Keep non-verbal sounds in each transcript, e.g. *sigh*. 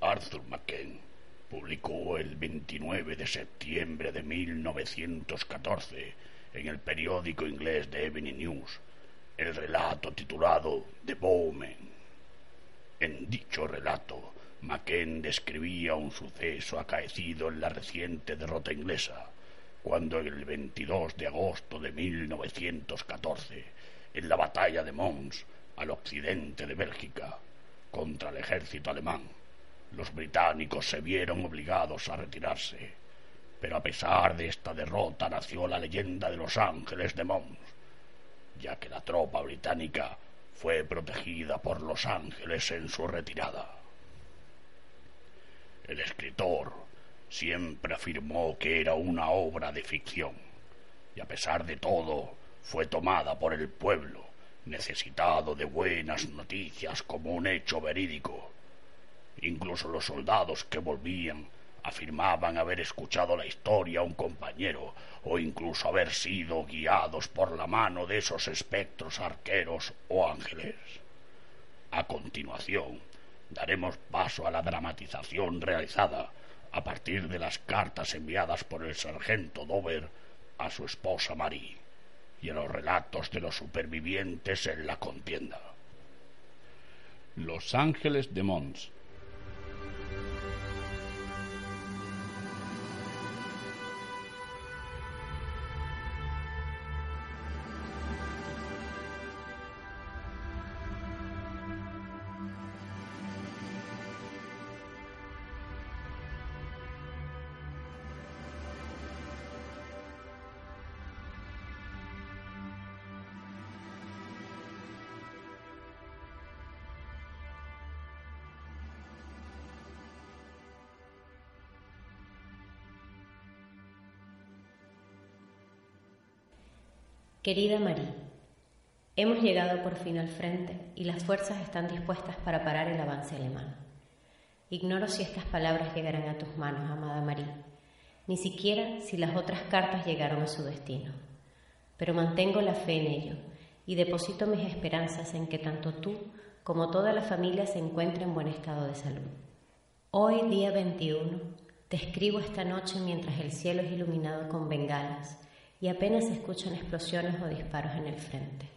Arthur McKen publicó el 29 de septiembre de 1914 en el periódico inglés The Evening News el relato titulado The Bowman. En dicho relato, McKen describía un suceso acaecido en la reciente derrota inglesa, cuando el 22 de agosto de 1914, en la batalla de Mons, al occidente de Bélgica, contra el ejército alemán, los británicos se vieron obligados a retirarse. Pero a pesar de esta derrota nació la leyenda de los ángeles de Mons, ya que la tropa británica fue protegida por los ángeles en su retirada. El escritor siempre afirmó que era una obra de ficción, y a pesar de todo fue tomada por el pueblo, necesitado de buenas noticias como un hecho verídico. Incluso los soldados que volvían afirmaban haber escuchado la historia a un compañero o incluso haber sido guiados por la mano de esos espectros arqueros o ángeles. A continuación, daremos paso a la dramatización realizada a partir de las cartas enviadas por el sargento Dover a su esposa Marie y a los relatos de los supervivientes en la contienda. Los Ángeles de Mons Querida Marie, hemos llegado por fin al frente y las fuerzas están dispuestas para parar el avance alemán. Ignoro si estas palabras llegarán a tus manos, amada Marie, ni siquiera si las otras cartas llegaron a su destino. Pero mantengo la fe en ello y deposito mis esperanzas en que tanto tú como toda la familia se encuentre en buen estado de salud. Hoy, día 21, te escribo esta noche mientras el cielo es iluminado con bengalas y apenas se escuchan explosiones o disparos en el frente.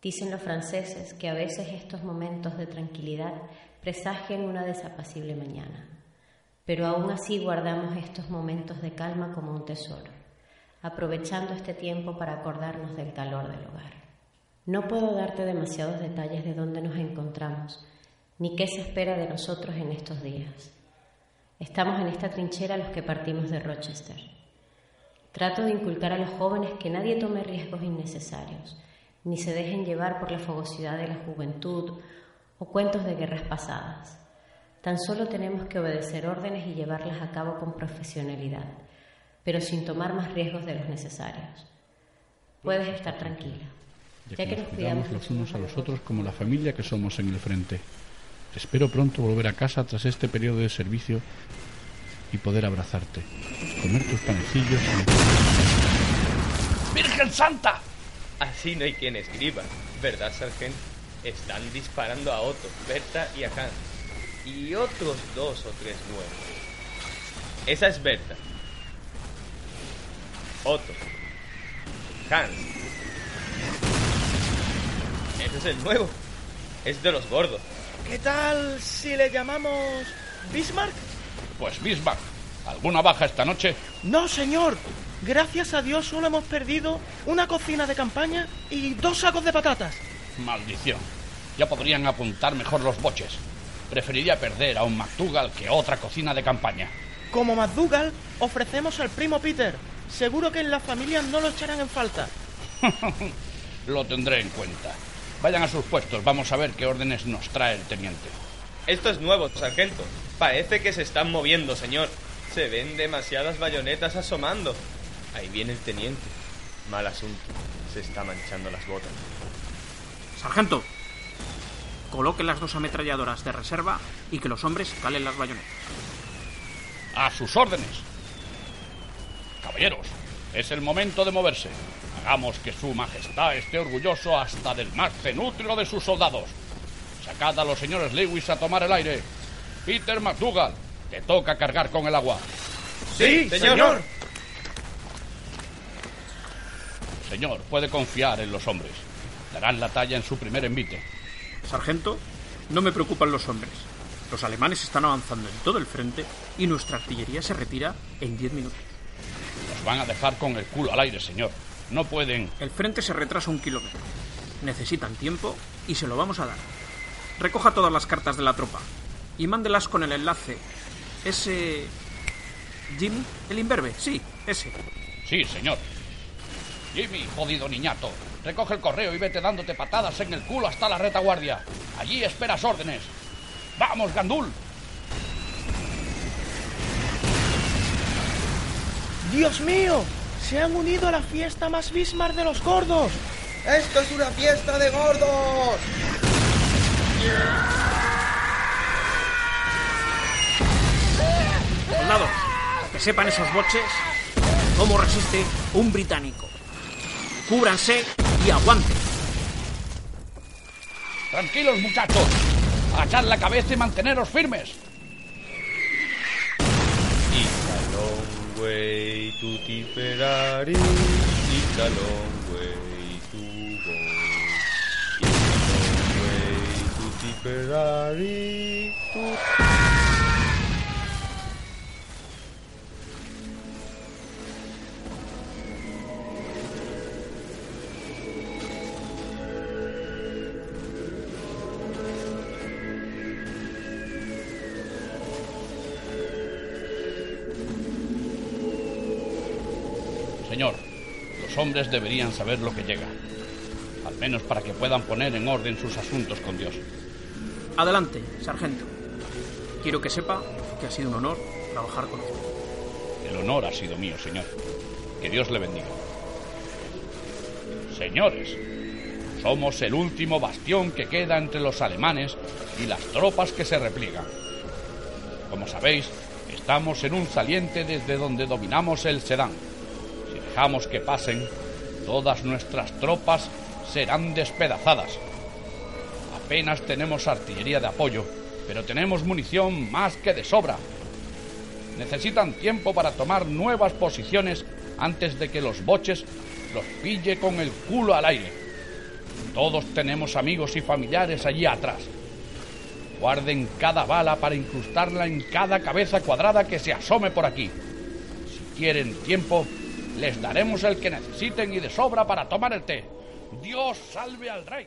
Dicen los franceses que a veces estos momentos de tranquilidad presagian una desapacible mañana, pero aún así guardamos estos momentos de calma como un tesoro, aprovechando este tiempo para acordarnos del calor del hogar. No puedo darte demasiados detalles de dónde nos encontramos, ni qué se espera de nosotros en estos días. Estamos en esta trinchera los que partimos de Rochester Trato de inculcar a los jóvenes que nadie tome riesgos innecesarios, ni se dejen llevar por la fogosidad de la juventud o cuentos de guerras pasadas. Tan solo tenemos que obedecer órdenes y llevarlas a cabo con profesionalidad, pero sin tomar más riesgos de los necesarios. Puedes estar tranquila, ya que nos cuidamos los unos a los otros como la familia que somos en el frente. Espero pronto volver a casa tras este periodo de servicio y poder abrazarte, comer tus panecillos y... ¡Virgen Santa! Así no hay quien escriba, ¿verdad, sargento? Están disparando a Otto, Berta y a Hans. Y otros dos o tres nuevos. Esa es Berta. Otto. Hans. Ese es el nuevo. Es de los gordos. ¿Qué tal si le llamamos Bismarck? Pues Bismarck, ¿alguna baja esta noche? No, señor. Gracias a Dios solo hemos perdido una cocina de campaña y dos sacos de patatas. Maldición. Ya podrían apuntar mejor los boches. Preferiría perder a un McDougall que otra cocina de campaña. Como McDougall, ofrecemos al primo Peter. Seguro que en la familia no lo echarán en falta. *laughs* lo tendré en cuenta. Vayan a sus puestos, vamos a ver qué órdenes nos trae el teniente. Esto es nuevo, sargento. Parece que se están moviendo, señor. Se ven demasiadas bayonetas asomando. Ahí viene el teniente. Mal asunto. Se está manchando las botas. Sargento, coloque las dos ametralladoras de reserva y que los hombres calen las bayonetas. A sus órdenes. Caballeros, es el momento de moverse. Hagamos que su majestad esté orgulloso hasta del más cenútreo de sus soldados. Sacad a los señores Lewis a tomar el aire. Peter McDougall, te toca cargar con el agua. Sí, señor. Señor, puede confiar en los hombres. Darán la talla en su primer envite. Sargento, no me preocupan los hombres. Los alemanes están avanzando en todo el frente y nuestra artillería se retira en 10 minutos. Nos van a dejar con el culo al aire, señor. No pueden. El frente se retrasa un kilómetro. Necesitan tiempo y se lo vamos a dar. Recoja todas las cartas de la tropa y mándelas con el enlace. Ese... Jimmy, el imberbe, sí, ese. Sí, señor. Jimmy, jodido niñato. Recoge el correo y vete dándote patadas en el culo hasta la retaguardia. Allí esperas órdenes. ¡Vamos, Gandul! ¡Dios mío! Se han unido a la fiesta más Bismarck de los gordos. ¡Esto es una fiesta de gordos! Soldados, que sepan esos boches cómo resiste un británico. Cúbranse y aguanten. Tranquilos, muchachos. Agachad la cabeza y manteneros firmes. It's a long way to Tipperary. It's a long way Señor, los hombres deberían saber lo que llega. Al menos para que puedan poner en orden sus asuntos con Dios. Adelante, sargento. Quiero que sepa que ha sido un honor trabajar con usted. El honor ha sido mío, señor. Que Dios le bendiga. Señores, somos el último bastión que queda entre los alemanes y las tropas que se repliegan. Como sabéis, estamos en un saliente desde donde dominamos el Sedán. Si dejamos que pasen, todas nuestras tropas serán despedazadas. Apenas tenemos artillería de apoyo, pero tenemos munición más que de sobra. Necesitan tiempo para tomar nuevas posiciones antes de que los boches los pille con el culo al aire. Todos tenemos amigos y familiares allí atrás. Guarden cada bala para incrustarla en cada cabeza cuadrada que se asome por aquí. Si quieren tiempo, les daremos el que necesiten y de sobra para tomar el té. Dios salve al rey.